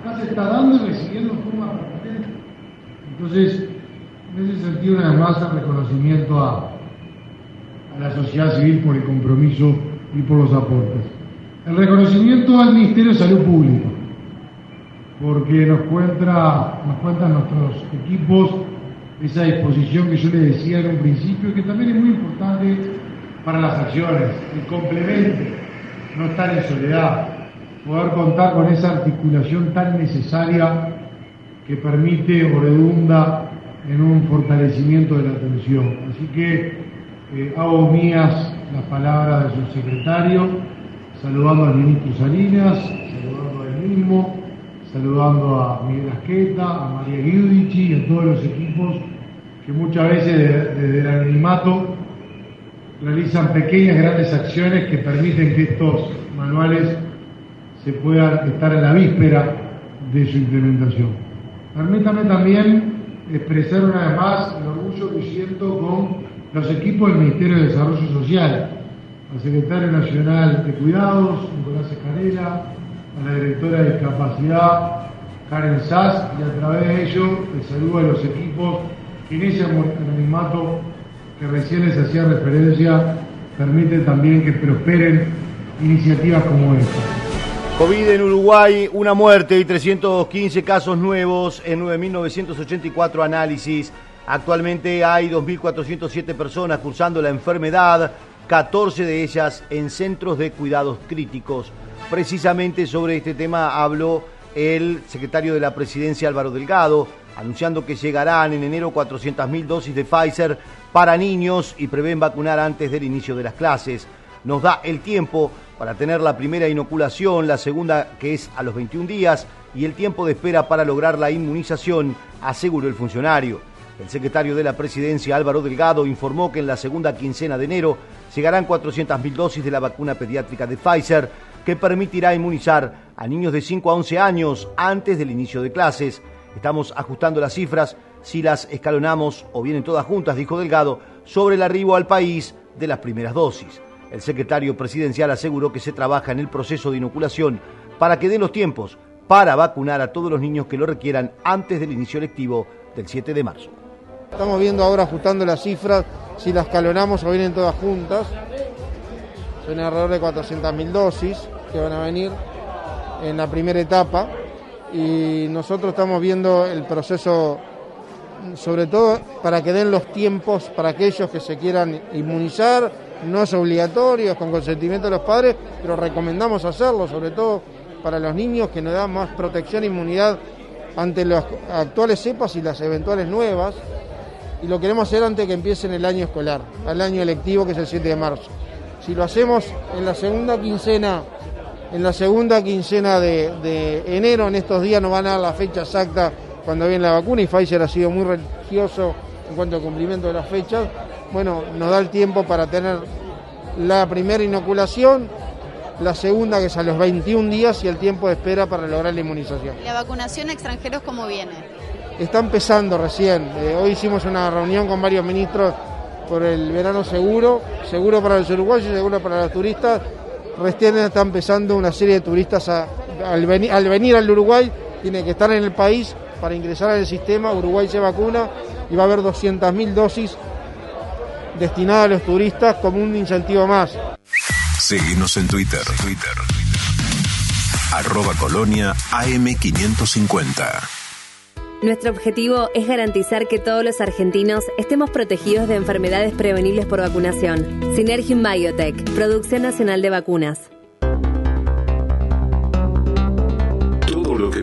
Acá se está dando y recibiendo en forma permanente. Entonces, en ese sentido, nada más, el reconocimiento a, a la sociedad civil por el compromiso y por los aportes. El reconocimiento al Ministerio de Salud Pública, porque nos, cuenta, nos cuentan nuestros equipos esa disposición que yo les decía en un principio, que también es muy importante para las acciones, el complemento, no estar en soledad, poder contar con esa articulación tan necesaria que permite o redunda en un fortalecimiento de la atención. Así que eh, hago mías las palabras de su secretario, saludando al ministro Salinas, saludando a él mismo, saludando a Miguel Asqueta, a María Giudici y a todos los equipos que muchas veces desde el anonimato realizan pequeñas, grandes acciones que permiten que estos manuales se puedan estar en la víspera de su implementación. Permítame también expresar una vez más el orgullo que siento con los equipos del Ministerio de Desarrollo Social, al secretario nacional de Cuidados, Nicolás Escarela, a la directora de Discapacidad, Karen Sass, y a través de ello el saludo a los equipos que en ese anonimato que recién les hacía referencia permite también que prosperen iniciativas como esta. COVID en Uruguay, una muerte y 315 casos nuevos en 9.984 análisis. Actualmente hay 2.407 personas cursando la enfermedad, 14 de ellas en centros de cuidados críticos. Precisamente sobre este tema habló el secretario de la presidencia Álvaro Delgado, anunciando que llegarán en enero 400.000 dosis de Pfizer para niños y prevén vacunar antes del inicio de las clases. Nos da el tiempo para tener la primera inoculación, la segunda que es a los 21 días y el tiempo de espera para lograr la inmunización, aseguró el funcionario. El secretario de la presidencia Álvaro Delgado informó que en la segunda quincena de enero llegarán 400.000 dosis de la vacuna pediátrica de Pfizer que permitirá inmunizar a niños de 5 a 11 años antes del inicio de clases. Estamos ajustando las cifras si las escalonamos o vienen todas juntas, dijo Delgado, sobre el arribo al país de las primeras dosis. El secretario presidencial aseguró que se trabaja en el proceso de inoculación para que den los tiempos para vacunar a todos los niños que lo requieran antes del inicio lectivo del 7 de marzo. Estamos viendo ahora ajustando las cifras, si las escalonamos o vienen todas juntas. Son alrededor de 400.000 dosis que van a venir en la primera etapa y nosotros estamos viendo el proceso sobre todo para que den los tiempos para aquellos que se quieran inmunizar, no es obligatorio, con consentimiento de los padres, pero recomendamos hacerlo, sobre todo para los niños que nos dan más protección e inmunidad ante las actuales cepas y las eventuales nuevas, y lo queremos hacer antes que empiecen el año escolar, el año electivo que es el 7 de marzo. Si lo hacemos en la segunda quincena, en la segunda quincena de, de enero, en estos días nos van a dar la fecha exacta cuando viene la vacuna y Pfizer ha sido muy religioso en cuanto al cumplimiento de las fechas, bueno, nos da el tiempo para tener la primera inoculación, la segunda que es a los 21 días y el tiempo de espera para lograr la inmunización. ¿La vacunación a extranjeros cómo viene? Está empezando recién. Eh, hoy hicimos una reunión con varios ministros por el verano seguro, seguro para los uruguayos y seguro para los turistas. Recién está empezando una serie de turistas a- al, veni- al venir al Uruguay, tiene que estar en el país para ingresar al sistema. Uruguay se vacuna y va a haber 200.000 dosis destinadas a los turistas como un incentivo más. Seguimos en Twitter. Twitter. Arroba Colonia AM550. Nuestro objetivo es garantizar que todos los argentinos estemos protegidos de enfermedades prevenibles por vacunación. Synergium Biotech, Producción Nacional de Vacunas.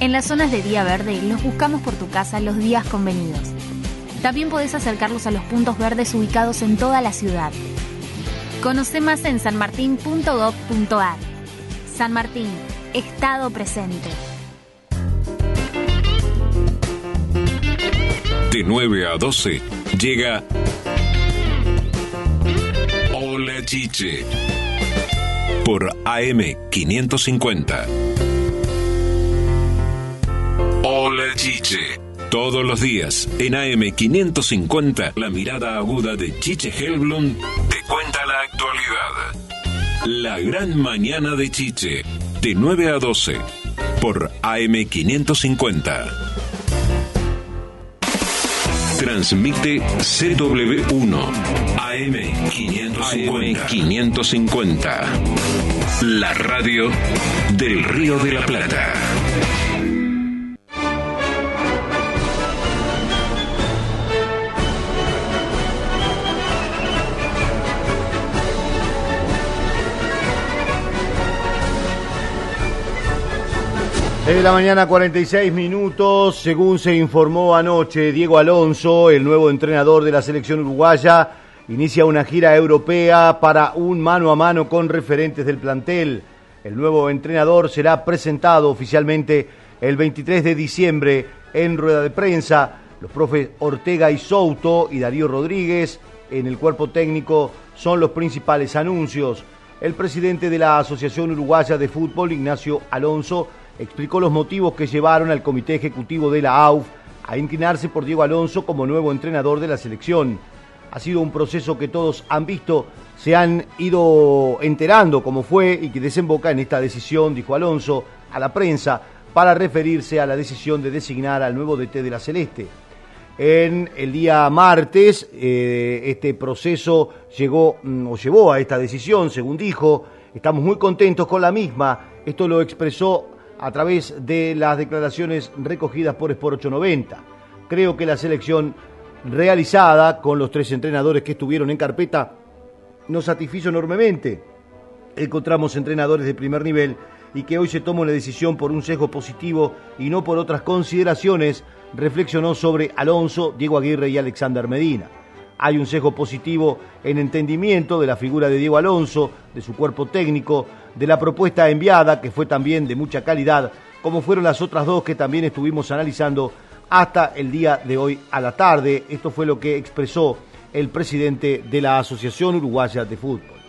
en las zonas de día verde los buscamos por tu casa los días convenidos. También podés acercarlos a los puntos verdes ubicados en toda la ciudad. Conoce más en sanmartin.gov.ar. San Martín, Estado presente. De 9 a 12 llega Hola Chiche por AM 550. Hola Chiche. Todos los días en AM 550 la mirada aguda de Chiche Helblum te cuenta la actualidad. La gran mañana de Chiche de 9 a 12 por AM 550. Transmite CW1 AM 550. 550. La radio del Río de la Plata. De la mañana, 46 minutos. Según se informó anoche, Diego Alonso, el nuevo entrenador de la selección uruguaya, inicia una gira europea para un mano a mano con referentes del plantel. El nuevo entrenador será presentado oficialmente el 23 de diciembre en rueda de prensa. Los profes Ortega y Souto y Darío Rodríguez en el cuerpo técnico son los principales anuncios. El presidente de la Asociación Uruguaya de Fútbol, Ignacio Alonso, explicó los motivos que llevaron al comité ejecutivo de la AUF a inclinarse por Diego Alonso como nuevo entrenador de la selección. Ha sido un proceso que todos han visto, se han ido enterando cómo fue y que desemboca en esta decisión, dijo Alonso a la prensa, para referirse a la decisión de designar al nuevo DT de la Celeste. En el día martes, eh, este proceso llegó mm, o llevó a esta decisión, según dijo. Estamos muy contentos con la misma. Esto lo expresó a través de las declaraciones recogidas por Sport 890. Creo que la selección realizada con los tres entrenadores que estuvieron en carpeta nos satisfizo enormemente. Encontramos entrenadores de primer nivel y que hoy se toma una decisión por un sesgo positivo y no por otras consideraciones, reflexionó sobre Alonso, Diego Aguirre y Alexander Medina. Hay un sesgo positivo en entendimiento de la figura de Diego Alonso, de su cuerpo técnico, de la propuesta enviada, que fue también de mucha calidad, como fueron las otras dos que también estuvimos analizando hasta el día de hoy a la tarde. Esto fue lo que expresó el presidente de la Asociación Uruguaya de Fútbol.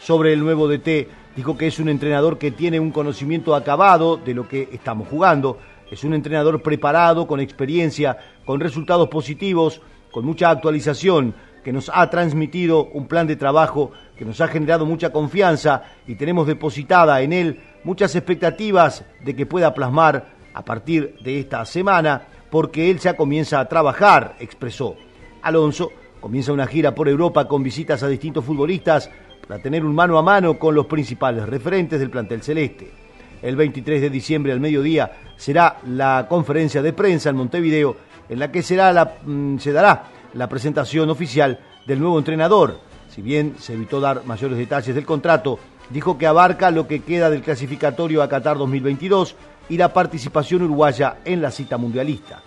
Sobre el nuevo DT, dijo que es un entrenador que tiene un conocimiento acabado de lo que estamos jugando, es un entrenador preparado, con experiencia, con resultados positivos, con mucha actualización, que nos ha transmitido un plan de trabajo que nos ha generado mucha confianza y tenemos depositada en él muchas expectativas de que pueda plasmar a partir de esta semana, porque él ya comienza a trabajar, expresó. Alonso comienza una gira por Europa con visitas a distintos futbolistas para tener un mano a mano con los principales referentes del plantel celeste. El 23 de diciembre al mediodía será la conferencia de prensa en Montevideo en la que será la, mm, se dará la presentación oficial del nuevo entrenador. Si bien se evitó dar mayores detalles del contrato, dijo que abarca lo que queda del clasificatorio a Qatar 2022 y la participación uruguaya en la cita mundialista.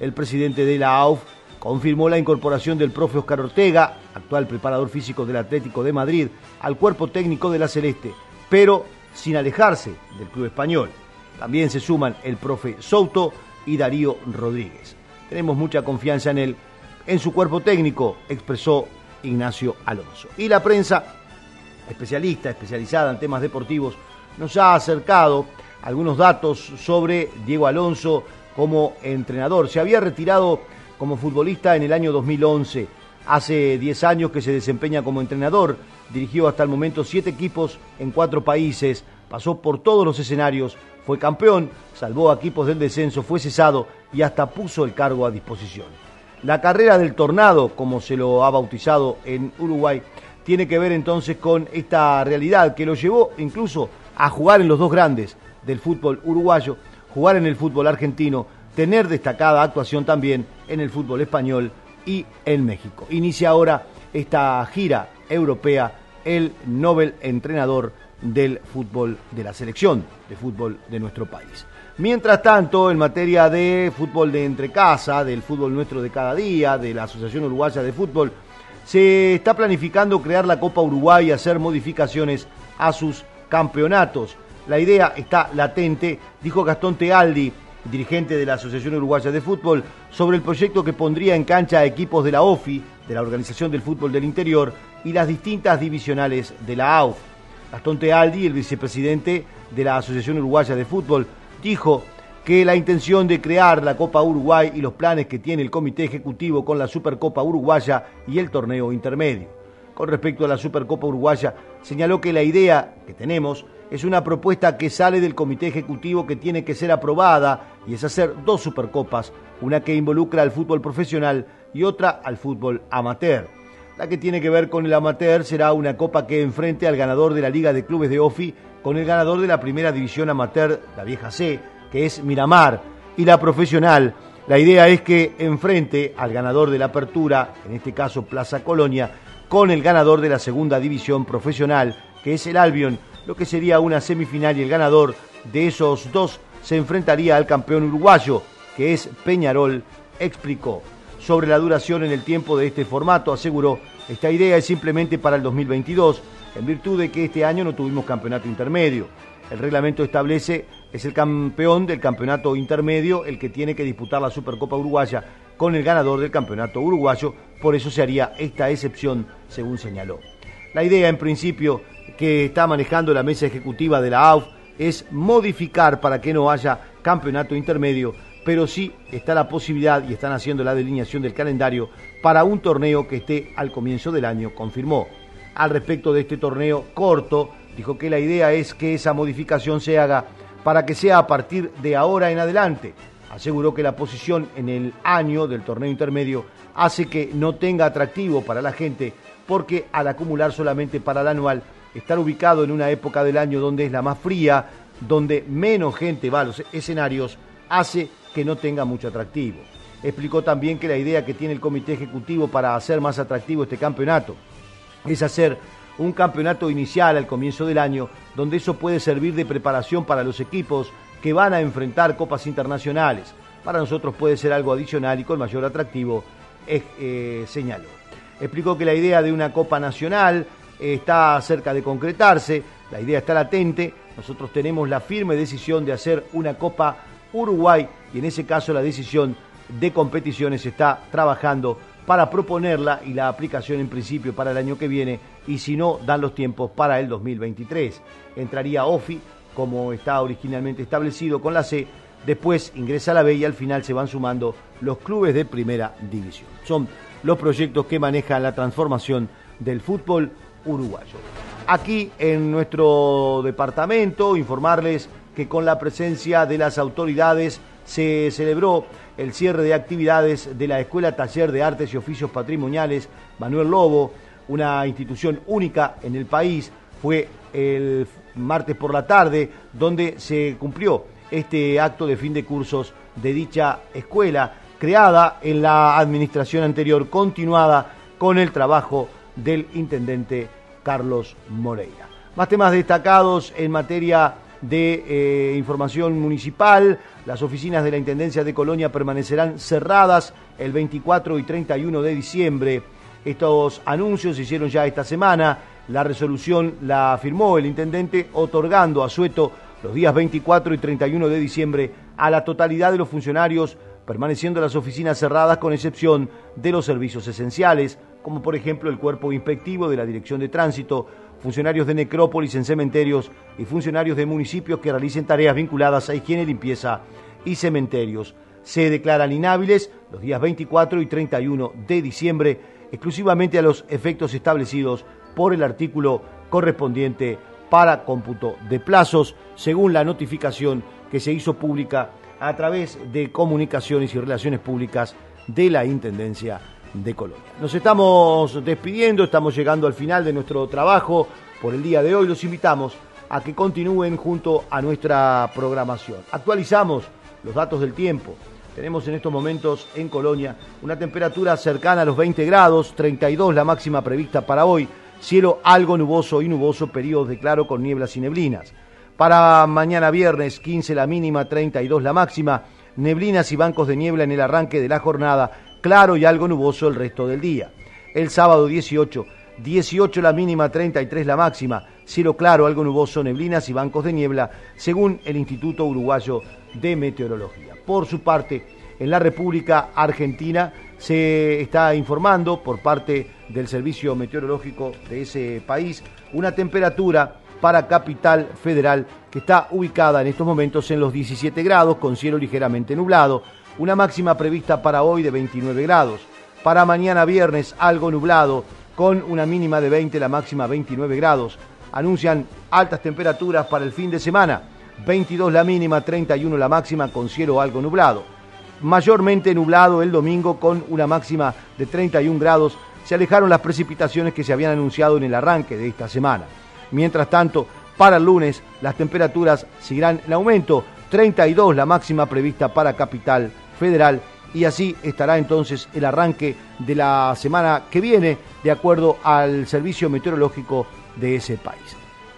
El presidente de la AUF confirmó la incorporación del profe Oscar Ortega, actual preparador físico del Atlético de Madrid, al cuerpo técnico de la Celeste, pero sin alejarse del club español. También se suman el profe Souto y Darío Rodríguez. Tenemos mucha confianza en él, en su cuerpo técnico, expresó Ignacio Alonso. Y la prensa, especialista, especializada en temas deportivos, nos ha acercado algunos datos sobre Diego Alonso como entrenador. Se había retirado como futbolista en el año 2011. Hace 10 años que se desempeña como entrenador. Dirigió hasta el momento siete equipos en cuatro países. Pasó por todos los escenarios. Fue campeón, salvó a equipos del descenso, fue cesado y hasta puso el cargo a disposición. La carrera del tornado, como se lo ha bautizado en Uruguay, tiene que ver entonces con esta realidad que lo llevó incluso a jugar en los dos grandes del fútbol uruguayo, jugar en el fútbol argentino, tener destacada actuación también en el fútbol español y en México. Inicia ahora esta gira europea el Nobel entrenador del fútbol de la selección de fútbol de nuestro país. Mientras tanto, en materia de fútbol de entre casa, del fútbol nuestro de cada día, de la Asociación Uruguaya de Fútbol, se está planificando crear la Copa Uruguay y hacer modificaciones a sus campeonatos. La idea está latente, dijo Gastón Tealdi, dirigente de la Asociación Uruguaya de Fútbol, sobre el proyecto que pondría en cancha a equipos de la OFI, de la Organización del Fútbol del Interior, y las distintas divisionales de la AUF. Gastón Tealdi, el vicepresidente de la Asociación Uruguaya de Fútbol, dijo que la intención de crear la Copa Uruguay y los planes que tiene el Comité Ejecutivo con la Supercopa Uruguaya y el torneo intermedio. Con respecto a la Supercopa Uruguaya, señaló que la idea que tenemos es una propuesta que sale del Comité Ejecutivo que tiene que ser aprobada y es hacer dos Supercopas, una que involucra al fútbol profesional y otra al fútbol amateur. La que tiene que ver con el amateur será una copa que enfrente al ganador de la Liga de Clubes de OFI con el ganador de la primera división amateur, la vieja C, que es Miramar, y la profesional. La idea es que enfrente al ganador de la apertura, en este caso Plaza Colonia, con el ganador de la segunda división profesional, que es el Albion, lo que sería una semifinal y el ganador de esos dos se enfrentaría al campeón uruguayo, que es Peñarol, explicó sobre la duración en el tiempo de este formato. Aseguró, esta idea es simplemente para el 2022, en virtud de que este año no tuvimos campeonato intermedio. El reglamento establece, es el campeón del campeonato intermedio el que tiene que disputar la Supercopa Uruguaya con el ganador del campeonato uruguayo, por eso se haría esta excepción, según señaló. La idea, en principio, que está manejando la mesa ejecutiva de la AUF es modificar para que no haya campeonato intermedio pero sí está la posibilidad y están haciendo la delineación del calendario para un torneo que esté al comienzo del año, confirmó. Al respecto de este torneo corto, dijo que la idea es que esa modificación se haga para que sea a partir de ahora en adelante. Aseguró que la posición en el año del torneo intermedio hace que no tenga atractivo para la gente porque al acumular solamente para el anual, estar ubicado en una época del año donde es la más fría, donde menos gente va a los escenarios, hace que no tenga mucho atractivo. Explicó también que la idea que tiene el comité ejecutivo para hacer más atractivo este campeonato es hacer un campeonato inicial al comienzo del año, donde eso puede servir de preparación para los equipos que van a enfrentar copas internacionales. Para nosotros puede ser algo adicional y con mayor atractivo, eh, señaló. Explicó que la idea de una Copa Nacional está cerca de concretarse, la idea está latente, nosotros tenemos la firme decisión de hacer una Copa Uruguay y en ese caso la decisión de competiciones está trabajando para proponerla y la aplicación en principio para el año que viene y si no dan los tiempos para el 2023. Entraría OFI como está originalmente establecido con la C, después ingresa la B y al final se van sumando los clubes de primera división. Son los proyectos que manejan la transformación del fútbol uruguayo. Aquí en nuestro departamento informarles que con la presencia de las autoridades se celebró el cierre de actividades de la Escuela Taller de Artes y Oficios Patrimoniales Manuel Lobo, una institución única en el país. Fue el martes por la tarde donde se cumplió este acto de fin de cursos de dicha escuela, creada en la administración anterior, continuada con el trabajo del intendente Carlos Moreira. Más temas destacados en materia de eh, información municipal. Las oficinas de la Intendencia de Colonia permanecerán cerradas el 24 y 31 de diciembre. Estos anuncios se hicieron ya esta semana. La resolución la firmó el intendente otorgando a Sueto los días 24 y 31 de diciembre a la totalidad de los funcionarios, permaneciendo las oficinas cerradas con excepción de los servicios esenciales, como por ejemplo el cuerpo inspectivo de la Dirección de Tránsito, funcionarios de necrópolis en cementerios y funcionarios de municipios que realicen tareas vinculadas a higiene, limpieza y cementerios. Se declaran inhábiles los días 24 y 31 de diciembre exclusivamente a los efectos establecidos por el artículo correspondiente para cómputo de plazos, según la notificación que se hizo pública a través de comunicaciones y relaciones públicas de la Intendencia de Colonia. Nos estamos despidiendo, estamos llegando al final de nuestro trabajo por el día de hoy. Los invitamos a que continúen junto a nuestra programación. Actualizamos los datos del tiempo. Tenemos en estos momentos en Colonia una temperatura cercana a los 20 grados, 32 la máxima prevista para hoy. cielo algo nuboso y nuboso, periodos de claro con nieblas y neblinas. Para mañana viernes 15 la mínima, 32 la máxima, neblinas y bancos de niebla en el arranque de la jornada, claro y algo nuboso el resto del día. El sábado 18, 18 la mínima, 33 la máxima, cielo claro, algo nuboso, neblinas y bancos de niebla, según el Instituto Uruguayo de Meteorología. Por su parte, en la República Argentina se está informando por parte del Servicio Meteorológico de ese país una temperatura para Capital Federal que está ubicada en estos momentos en los 17 grados con cielo ligeramente nublado, una máxima prevista para hoy de 29 grados. Para mañana viernes algo nublado con una mínima de 20, la máxima 29 grados. Anuncian altas temperaturas para el fin de semana, 22 la mínima, 31 la máxima con cielo algo nublado. Mayormente nublado el domingo con una máxima de 31 grados. Se alejaron las precipitaciones que se habían anunciado en el arranque de esta semana. Mientras tanto, para el lunes las temperaturas seguirán en aumento, 32 la máxima prevista para Capital Federal y así estará entonces el arranque de la semana que viene de acuerdo al servicio meteorológico de ese país.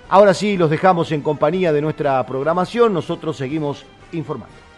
Ahora sí, los dejamos en compañía de nuestra programación, nosotros seguimos informando.